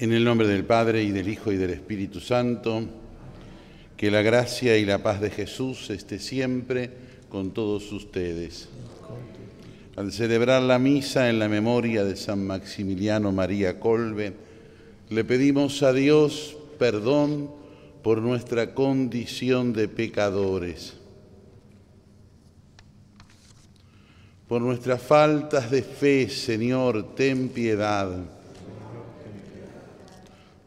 En el nombre del Padre y del Hijo y del Espíritu Santo, que la gracia y la paz de Jesús esté siempre con todos ustedes. Al celebrar la misa en la memoria de San Maximiliano María Colbe, le pedimos a Dios perdón por nuestra condición de pecadores, por nuestras faltas de fe, Señor, ten piedad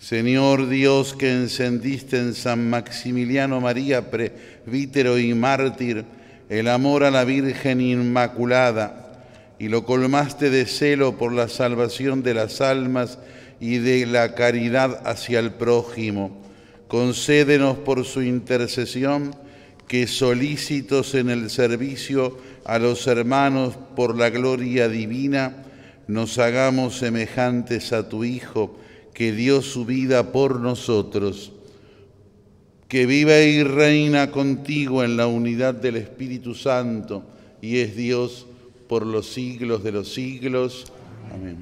Señor Dios que encendiste en San Maximiliano María, presbítero y mártir, el amor a la Virgen Inmaculada, y lo colmaste de celo por la salvación de las almas y de la caridad hacia el prójimo. Concédenos por su intercesión que solícitos en el servicio a los hermanos por la gloria divina, nos hagamos semejantes a tu Hijo, que dio su vida por nosotros, que vive y reina contigo en la unidad del Espíritu Santo y es Dios por los siglos de los siglos. Amén.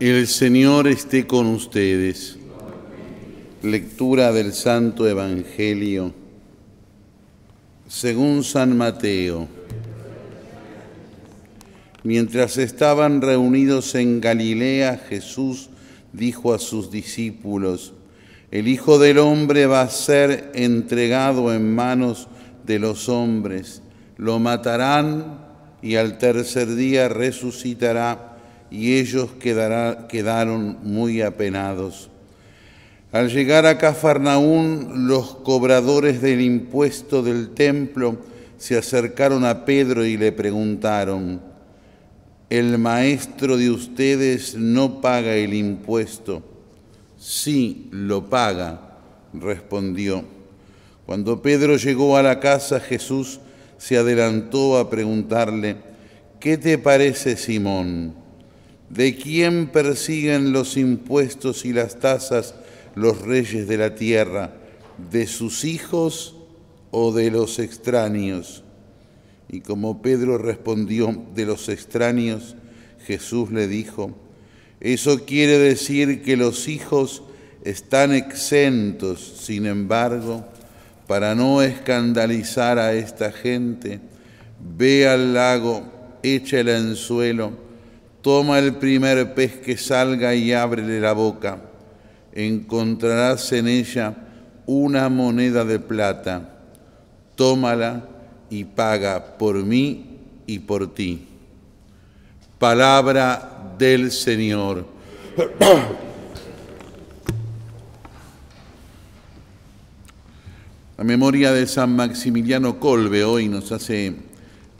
El Señor esté con ustedes. Lectura del Santo Evangelio según San Mateo. Mientras estaban reunidos en Galilea, Jesús dijo a sus discípulos, el Hijo del Hombre va a ser entregado en manos de los hombres, lo matarán y al tercer día resucitará y ellos quedaron muy apenados. Al llegar a Cafarnaún, los cobradores del impuesto del templo se acercaron a Pedro y le preguntaron, el maestro de ustedes no paga el impuesto. Sí, lo paga, respondió. Cuando Pedro llegó a la casa, Jesús se adelantó a preguntarle, ¿qué te parece, Simón? ¿De quién persiguen los impuestos y las tasas los reyes de la tierra? ¿De sus hijos o de los extraños? Y como Pedro respondió de los extraños, Jesús le dijo, eso quiere decir que los hijos están exentos, sin embargo, para no escandalizar a esta gente, ve al lago, echa el anzuelo, toma el primer pez que salga y ábrele la boca. Encontrarás en ella una moneda de plata. Tómala y paga por mí y por ti. Palabra del Señor. La memoria de San Maximiliano Colbe hoy nos hace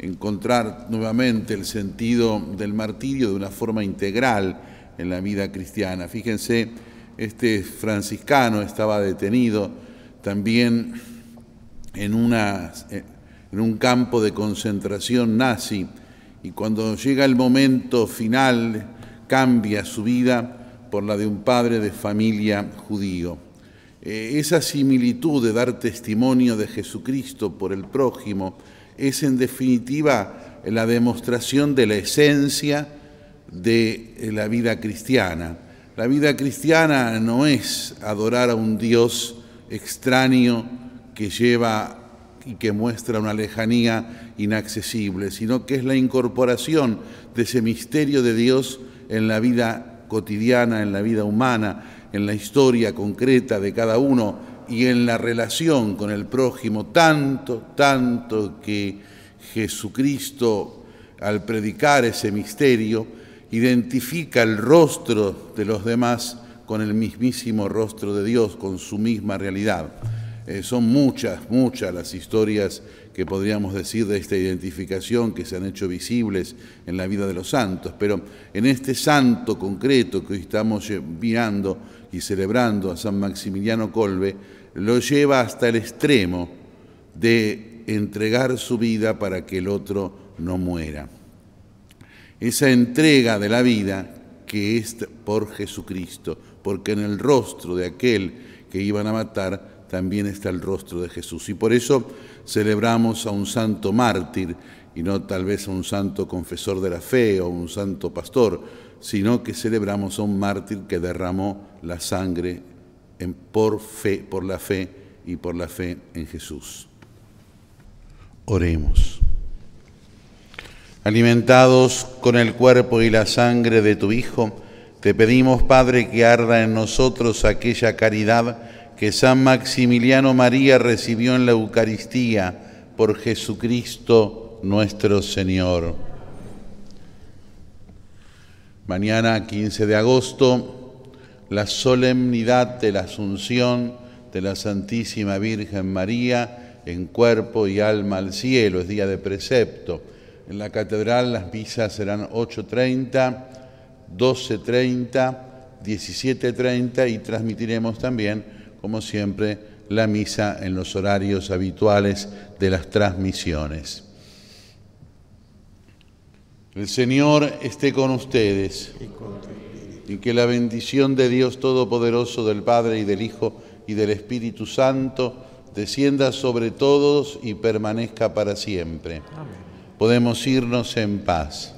encontrar nuevamente el sentido del martirio de una forma integral en la vida cristiana. Fíjense, este franciscano estaba detenido también en una en un campo de concentración nazi y cuando llega el momento final cambia su vida por la de un padre de familia judío. Eh, esa similitud de dar testimonio de Jesucristo por el prójimo es en definitiva la demostración de la esencia de la vida cristiana. La vida cristiana no es adorar a un Dios extraño que lleva y que muestra una lejanía inaccesible, sino que es la incorporación de ese misterio de Dios en la vida cotidiana, en la vida humana, en la historia concreta de cada uno, y en la relación con el prójimo, tanto, tanto que Jesucristo, al predicar ese misterio, identifica el rostro de los demás con el mismísimo rostro de Dios, con su misma realidad. Eh, son muchas, muchas las historias que podríamos decir de esta identificación que se han hecho visibles en la vida de los santos, pero en este santo concreto que hoy estamos mirando y celebrando a San Maximiliano Colbe, lo lleva hasta el extremo de entregar su vida para que el otro no muera. Esa entrega de la vida que es por Jesucristo, porque en el rostro de aquel que iban a matar también está el rostro de Jesús. Y por eso celebramos a un santo mártir y no tal vez a un santo confesor de la fe o un santo pastor, sino que celebramos a un mártir que derramó la sangre en, por fe, por la fe y por la fe en Jesús. Oremos. Alimentados con el cuerpo y la sangre de tu Hijo, te pedimos, Padre, que arda en nosotros aquella caridad que San Maximiliano María recibió en la Eucaristía por Jesucristo nuestro Señor. Mañana 15 de agosto, la solemnidad de la Asunción de la Santísima Virgen María en cuerpo y alma al cielo, es día de precepto. En la catedral las misas serán 8.30, 12.30, 17.30 y transmitiremos también como siempre, la misa en los horarios habituales de las transmisiones. El Señor esté con ustedes y que la bendición de Dios Todopoderoso, del Padre y del Hijo y del Espíritu Santo, descienda sobre todos y permanezca para siempre. Podemos irnos en paz.